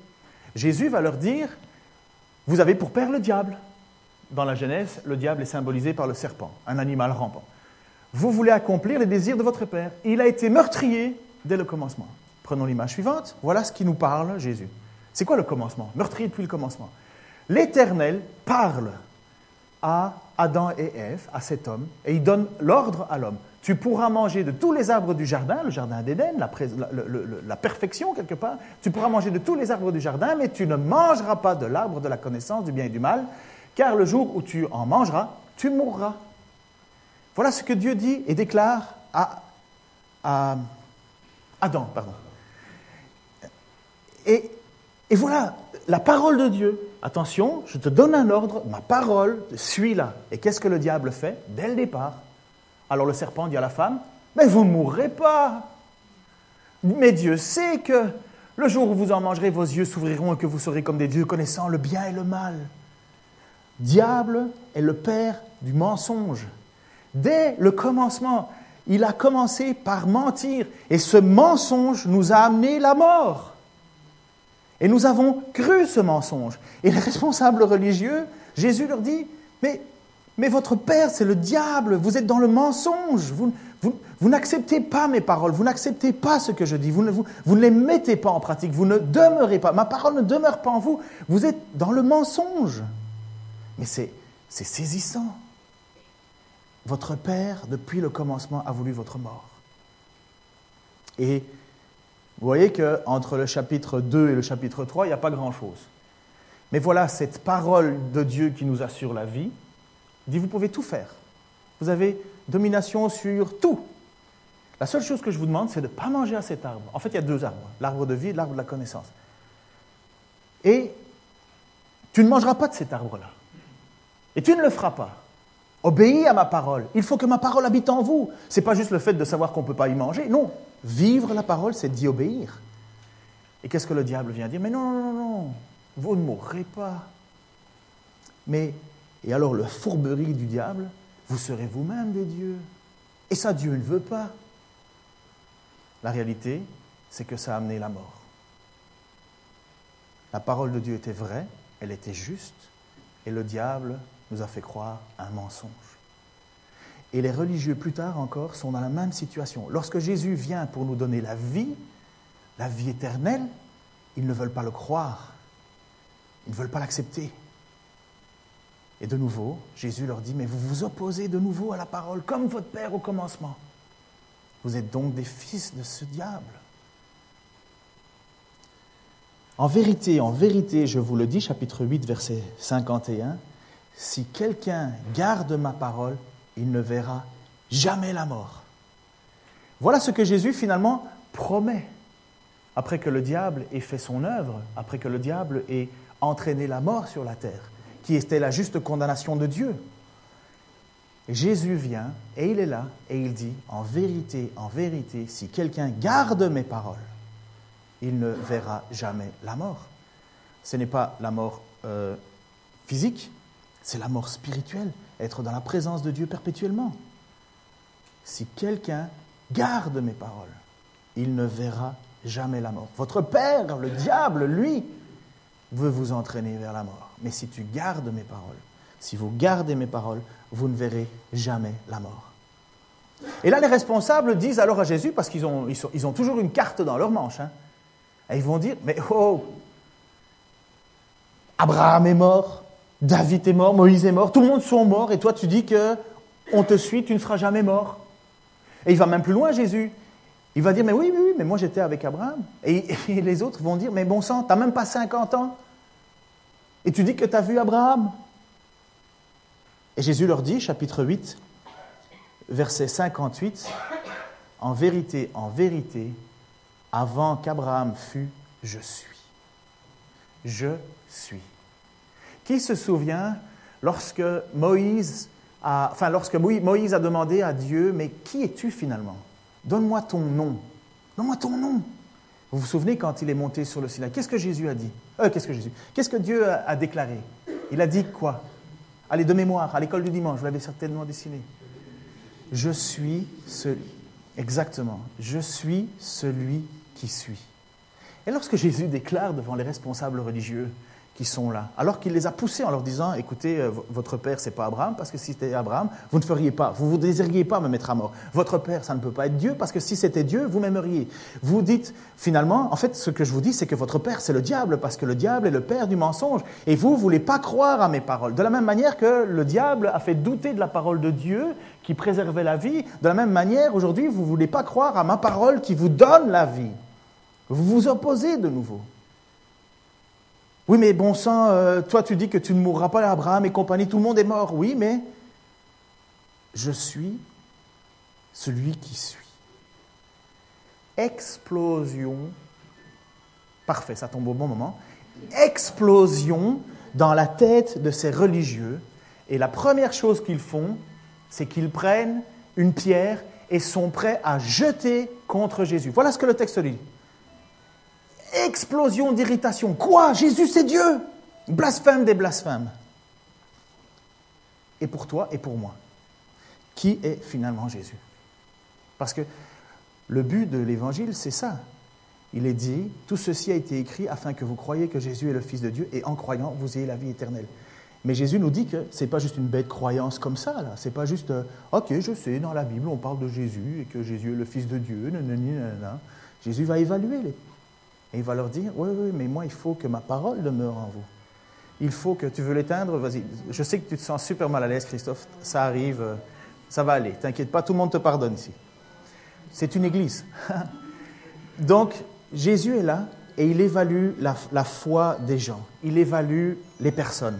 [SPEAKER 1] Jésus va leur dire, vous avez pour père le diable. Dans la Genèse, le diable est symbolisé par le serpent, un animal rampant. Vous voulez accomplir les désirs de votre père. Il a été meurtrier dès le commencement. Prenons l'image suivante. Voilà ce qui nous parle Jésus. C'est quoi le commencement? Meurtrier depuis le commencement. L'Éternel parle à Adam et Ève, à cet homme, et il donne l'ordre à l'homme. Tu pourras manger de tous les arbres du jardin, le jardin d'Éden, la, perfection quelque part. Tu pourras manger de tous les arbres du jardin, mais tu ne mangeras pas de l'arbre de la connaissance du bien et du mal, car le jour où tu en mangeras, tu mourras. Voilà ce que Dieu dit et déclare à, Adam. Pardon. Et voilà la parole de Dieu attention, je te donne un ordre, ma parole, suis-la. Et qu'est-ce que le diable fait dès le départ? Alors le serpent dit à la femme, mais vous ne mourrez pas. Mais Dieu sait que le jour où vous en mangerez, vos yeux s'ouvriront et que vous serez comme des dieux connaissant le bien et le mal. Diable est le père du mensonge. Dès le commencement, il a commencé par mentir et ce mensonge nous a amené la mort. Et nous avons cru ce mensonge. Et les responsables religieux, Jésus leur dit, mais, mais votre Père, c'est le diable, vous êtes dans le mensonge, vous, vous, n'acceptez pas mes paroles, vous n'acceptez pas ce que je dis, vous ne, vous, vous ne les mettez pas en pratique, vous ne demeurez pas, ma parole ne demeure pas en vous, vous êtes dans le mensonge. Mais c'est saisissant. Votre Père, depuis le commencement, a voulu votre mort. Et vous voyez qu'entre le chapitre 2 et le chapitre 3, il n'y a pas grand-chose. Mais voilà cette parole de Dieu qui nous assure la vie. Dit, vous pouvez tout faire. Vous avez domination sur tout. La seule chose que je vous demande, c'est de ne pas manger à cet arbre. En fait, il y a deux arbres, l'arbre de vie et l'arbre de la connaissance. Et tu ne mangeras pas de cet arbre-là. Et tu ne le feras pas. Obéis à ma parole. Il faut que ma parole habite en vous. Ce n'est pas juste le fait de savoir qu'on ne peut pas y manger. Non, Vivre la parole, c'est d'y obéir. Et qu'est-ce que le diable vient dire? Mais non, non, non, non, vous ne mourrez pas. Mais, et alors le fourberie du diable, vous serez vous-même des dieux. Et ça, Dieu ne veut pas. La réalité, c'est que ça a amené la mort. La parole de Dieu était vraie, elle était juste, et le diable nous a fait croire un mensonge. Et les religieux, plus tard encore, sont dans la même situation. Lorsque Jésus vient pour nous donner la vie, la vie éternelle, ils ne veulent pas le croire. Ils ne veulent pas l'accepter. Et de nouveau, Jésus leur dit, mais vous vous opposez de nouveau à la parole, comme votre Père au commencement. Vous êtes donc des fils de ce diable. En vérité, en vérité, je vous le dis, chapitre 8, verset 51, si quelqu'un garde ma parole, il ne verra jamais la mort. Voilà ce que Jésus finalement promet. Après que le diable ait fait son œuvre, après que le diable ait entraîné la mort sur la terre, qui était la juste condamnation de Dieu. Jésus vient et il est là et il dit, en vérité, en vérité, si quelqu'un garde mes paroles, il ne verra jamais la mort. Ce n'est pas la mort euh, physique, c'est la mort spirituelle, être dans la présence de Dieu perpétuellement. Si quelqu'un garde mes paroles, il ne verra jamais la mort. Votre père, le diable, lui, veut vous entraîner vers la mort. Mais si tu gardes mes paroles, si vous gardez mes paroles, vous ne verrez jamais la mort. Et là, les responsables disent alors à Jésus, parce qu'ils ont, toujours une carte dans leur manche, hein, et ils vont dire, mais oh, Abraham est mort, David est mort, Moïse est mort, tout le monde sont morts, et toi tu dis que on te suit, tu ne seras jamais mort. Et il va même plus loin, Jésus. Il va dire, mais oui, oui, oui mais moi j'étais avec Abraham. Et, les autres vont dire, mais bon sang, tu n'as même pas 50 ans. Et tu dis que tu as vu Abraham. Et Jésus leur dit, chapitre 8, verset 58, En vérité, en vérité, avant qu'Abraham fût, je suis. Je suis. Qui se souvient lorsque Moïse a, demandé à Dieu, mais qui es-tu finalement? Donne-moi ton nom. Donne-moi ton nom. Vous vous souvenez quand il est monté sur le Sinaï? Qu'est-ce que Jésus a dit? Euh, Qu'est-ce que Jésus? Qu'est-ce que Dieu a, a déclaré? Il a dit quoi? Allez, de mémoire, à l'école du dimanche, vous l'avez certainement dessiné. Je suis celui. Exactement. Je suis celui qui suis. Et lorsque Jésus déclare devant les responsables religieux qui sont là, alors qu'il les a poussés en leur disant, écoutez, euh, votre père, c'est pas Abraham, parce que si c'était Abraham, vous ne feriez pas, vous ne désiriez pas me mettre à mort. Votre père, ça ne peut pas être Dieu, parce que si c'était Dieu, vous m'aimeriez. Vous dites, finalement, en fait, ce que je vous dis, c'est que votre père, c'est le diable, parce que le diable est le père du mensonge. Et vous, vous voulez pas croire à mes paroles. De la même manière que le diable a fait douter de la parole de Dieu, qui préservait la vie, de la même manière, aujourd'hui, vous ne voulez pas croire à ma parole qui vous donne la vie. Vous vous opposez de nouveau. Oui, mais bon sang, euh, toi tu dis que tu ne mourras pas, Abraham et compagnie, tout le monde est mort. Oui, mais je suis celui qui suis. Explosion, parfait, ça tombe au bon moment. Explosion dans la tête de ces religieux. Et la première chose qu'ils font, c'est qu'ils prennent une pierre et sont prêts à jeter contre Jésus. Voilà ce que le texte dit explosion d'irritation. Quoi? Jésus, c'est Dieu? Blasphème des blasphèmes. Et pour toi et pour moi, qui est finalement Jésus? Parce que le but de l'évangile, c'est ça. Il est dit, tout ceci a été écrit afin que vous croyiez que Jésus est le Fils de Dieu et en croyant, vous ayez la vie éternelle. Mais Jésus nous dit que ce n'est pas juste une bête croyance comme ça, là. C'est pas juste, euh, ok, je sais, dans la Bible, on parle de Jésus et que Jésus est le Fils de Dieu. Jésus va évaluer les et il va leur dire, oui, oui, mais moi, il faut que ma parole demeure en vous. Il faut que tu veux l'éteindre, vas-y. Je sais que tu te sens super mal à l'aise, Christophe. Ça arrive, euh, ça va aller. T'inquiète pas, tout le monde te pardonne ici. C'est une église. Donc, Jésus est là et il évalue la, la, foi des gens. Il évalue les personnes.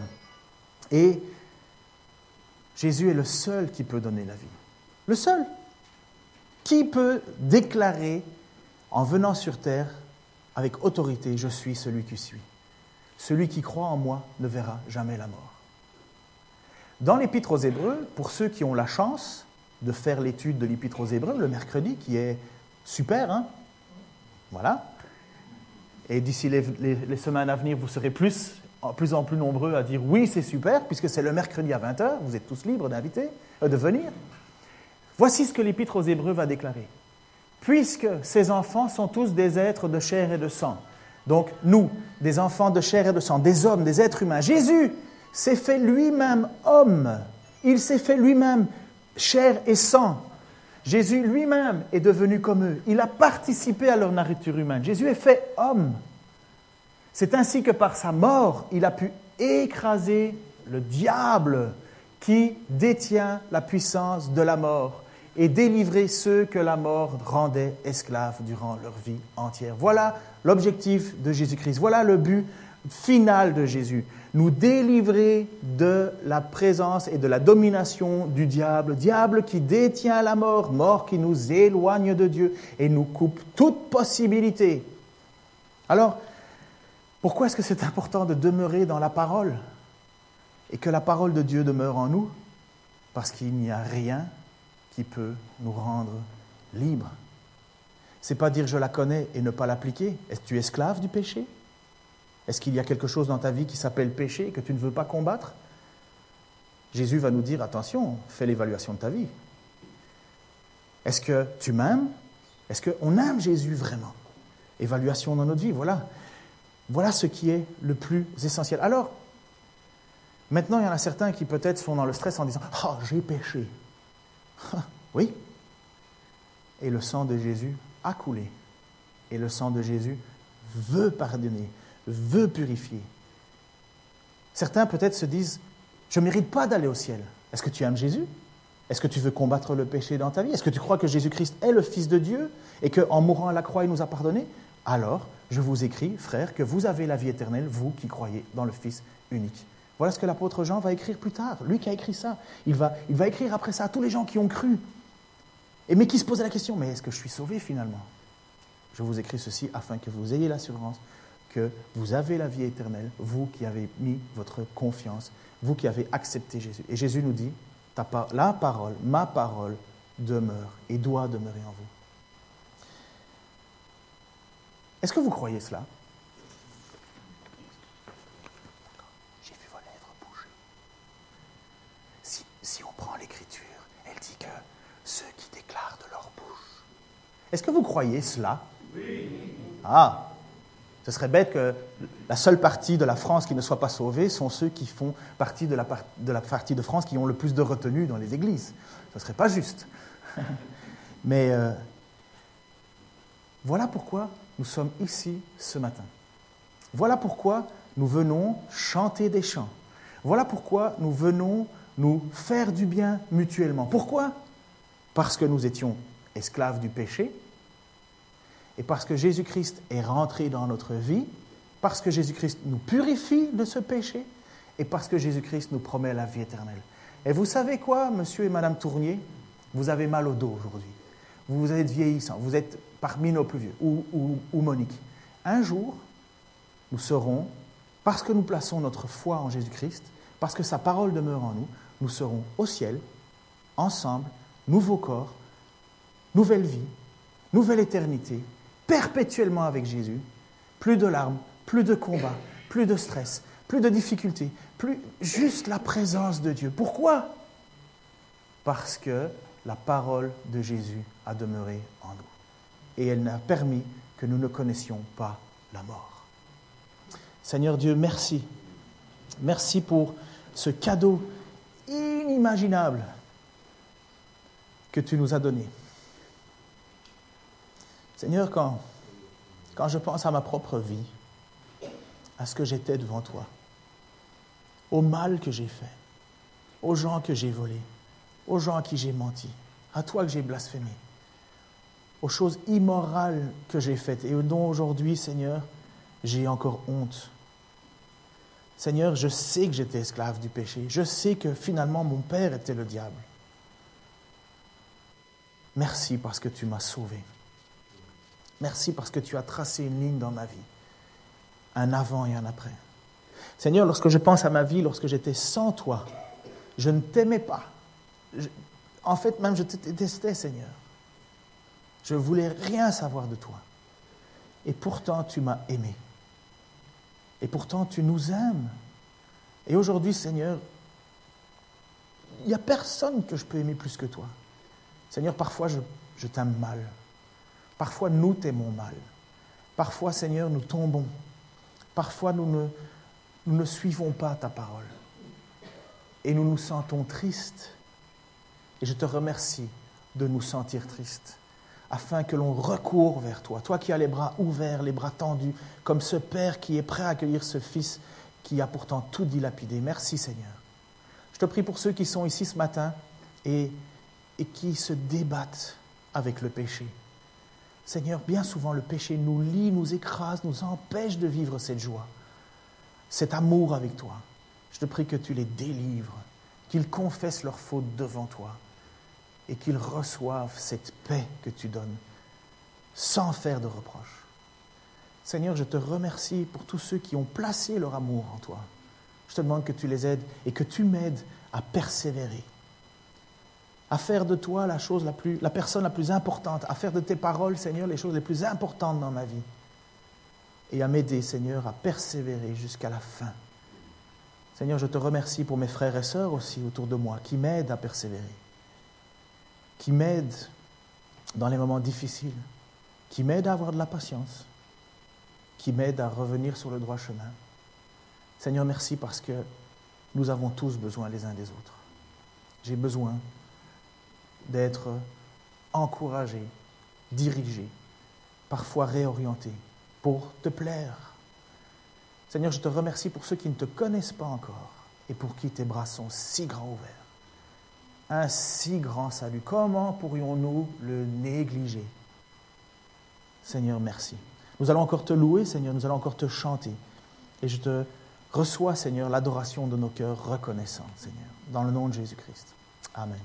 [SPEAKER 1] Et Jésus est le seul qui peut donner la vie. Le seul. Qui peut déclarer, en venant sur terre, avec autorité, je suis celui qui suis. Celui qui croit en moi ne verra jamais la mort. Dans l'Épître aux Hébreux, pour ceux qui ont la chance de faire l'étude de l'Épître aux Hébreux le mercredi, qui est super, hein? Voilà. Et d'ici les, semaines à venir, vous serez plus, plus en plus nombreux à dire oui, c'est super, puisque c'est le mercredi à 20h, vous êtes tous libres d'inviter, euh, de venir. Voici ce que l'Épître aux Hébreux va déclarer puisque ces enfants sont tous des êtres de chair et de sang. Donc nous, des enfants de chair et de sang, des hommes, des êtres humains. Jésus s'est fait lui-même homme. Il s'est fait lui-même chair et sang. Jésus lui-même est devenu comme eux. Il a participé à leur nourriture humaine. Jésus est fait homme. C'est ainsi que par sa mort, il a pu écraser le diable qui détient la puissance de la mort et délivrer ceux que la mort rendait esclaves durant leur vie entière. Voilà l'objectif de Jésus-Christ. Voilà le but final de Jésus. Nous délivrer de la présence et de la domination du diable. Diable qui détient la mort, mort qui nous éloigne de Dieu et nous coupe toute possibilité. Alors, pourquoi est-ce que c'est important de demeurer dans la parole et que la parole de Dieu demeure en nous? Parce qu'il n'y a rien qui peut nous rendre libres. C'est pas dire je la connais et ne pas l'appliquer. Est-ce tu es esclave du péché? Est-ce qu'il y a quelque chose dans ta vie qui s'appelle péché et que tu ne veux pas combattre? Jésus va nous dire attention, fais l'évaluation de ta vie. Est-ce que tu m'aimes? Est-ce qu'on aime Jésus vraiment? Évaluation dans notre vie, voilà. Voilà ce qui est le plus essentiel. Alors, maintenant, il y en a certains qui peut-être sont dans le stress en disant Oh, j'ai péché. oui. Et le sang de Jésus a coulé. Et le sang de Jésus veut pardonner, veut purifier. Certains peut-être se disent Je ne mérite pas d'aller au ciel. Est-ce que tu aimes Jésus? Est-ce que tu veux combattre le péché dans ta vie? Est-ce que tu crois que Jésus-Christ est le Fils de Dieu et qu'en mourant à la croix, il nous a pardonné Alors, je vous écris, frères, que vous avez la vie éternelle, vous qui croyez dans le Fils unique. Voilà ce que l'apôtre Jean va écrire plus tard. Lui qui a écrit ça. Il va, écrire après ça à tous les gens qui ont cru. Et mais qui se posaient la question, mais est-ce que je suis sauvé finalement? Je vous écris ceci afin que vous ayez l'assurance que vous avez la vie éternelle, vous qui avez mis votre confiance, vous qui avez accepté Jésus. Et Jésus nous dit, la parole, ma parole demeure et doit demeurer en vous. Est-ce que vous croyez cela J'ai vu vos lèvres bouger. Si, si on prend l'écriture, elle dit que ceux qui déclarent de leur bouche. Est-ce que vous croyez cela? Ah, ce serait bête que la seule partie de la France qui ne soit pas sauvée sont ceux qui font partie de la, de la partie de France qui ont le plus de retenue dans les églises. Ce ne serait pas juste. Mais euh, voilà pourquoi nous sommes ici ce matin. Voilà pourquoi nous venons chanter des chants. Voilà pourquoi nous venons nous faire du bien mutuellement. Pourquoi? Parce que nous étions esclaves du péché et parce que Jésus-Christ est rentré dans notre vie, parce que Jésus-Christ nous purifie de ce péché et parce que Jésus-Christ nous promet la vie éternelle. Et vous savez quoi, monsieur et madame Tournier? Vous avez mal au dos aujourd'hui. Vous êtes vieillissant, vous êtes parmi nos plus vieux, ou, ou, Monique. Un jour, nous serons, parce que nous plaçons notre foi en Jésus-Christ, parce que sa parole demeure en nous, nous serons au ciel, ensemble, nouveau corps, nouvelle vie, nouvelle éternité, perpétuellement avec Jésus. Plus de larmes, plus de combats, plus de stress, plus de difficultés, plus juste la présence de Dieu. Pourquoi? Parce que la parole de Jésus a demeuré en nous et elle n'a permis que nous ne connaissions pas la mort. Seigneur Dieu, merci. Merci pour ce cadeau inimaginable que tu nous as donné. Seigneur, quand, je pense à ma propre vie, à ce que j'étais devant toi, au mal que j'ai fait, aux gens que j'ai volés, aux gens à qui j'ai menti, à toi que j'ai blasphémé, aux choses immorales que j'ai faites et dont aujourd'hui, Seigneur, j'ai encore honte. Seigneur, je sais que j'étais esclave du péché. Je sais que finalement mon Père était le diable. Merci parce que tu m'as sauvé. Merci parce que tu as tracé une ligne dans ma vie. Un avant et un après. Seigneur, lorsque je pense à ma vie, lorsque j'étais sans toi, je ne t'aimais pas. en fait, même je te détestais, Seigneur. Je ne voulais rien savoir de toi. Et pourtant, tu m'as aimé. Et pourtant, tu nous aimes. Et aujourd'hui, Seigneur, il n'y a personne que je peux aimer plus que toi. Seigneur, parfois, je, je t'aime mal. Parfois, nous t'aimons mal. Parfois, Seigneur, nous tombons. Parfois, nous ne, suivons pas ta parole. Et nous nous sentons tristes. Et je te remercie de nous sentir tristes afin que l'on recourt vers toi, toi qui as les bras ouverts, les bras tendus, comme ce Père qui est prêt à accueillir ce Fils qui a pourtant tout dilapidé. Merci Seigneur. Je te prie pour ceux qui sont ici ce matin et, et qui se débattent avec le péché. Seigneur, bien souvent le péché nous lie, nous écrase, nous empêche de vivre cette joie, cet amour avec toi. Je te prie que tu les délivres, qu'ils confessent leurs fautes devant toi et qu'ils reçoivent cette paix que tu donnes sans faire de reproches. Seigneur, je te remercie pour tous ceux qui ont placé leur amour en toi. Je te demande que tu les aides et que tu m'aides à persévérer, à faire de toi la chose la plus, la personne la plus importante, à faire de tes paroles, Seigneur, les choses les plus importantes dans ma vie. Et à m'aider, Seigneur, à persévérer jusqu'à la fin. Seigneur, je te remercie pour mes frères et sœurs aussi autour de moi qui m'aident à persévérer, qui m'aident dans les moments difficiles, qui m'aident à avoir de la patience, qui m'aident à revenir sur le droit chemin. Seigneur, merci parce que nous avons tous besoin les uns des autres. J'ai besoin d'être encouragé, dirigé, parfois réorienté pour te plaire. Seigneur, je te remercie pour ceux qui ne te connaissent pas encore et pour qui tes bras sont si grands ouverts. Un si grand salut. Comment pourrions-nous le négliger? Seigneur, merci. Nous allons encore te louer, Seigneur, nous allons encore te chanter. Et je te reçois, Seigneur, l'adoration de nos cœurs reconnaissants, Seigneur, dans le nom de Jésus-Christ. Amen.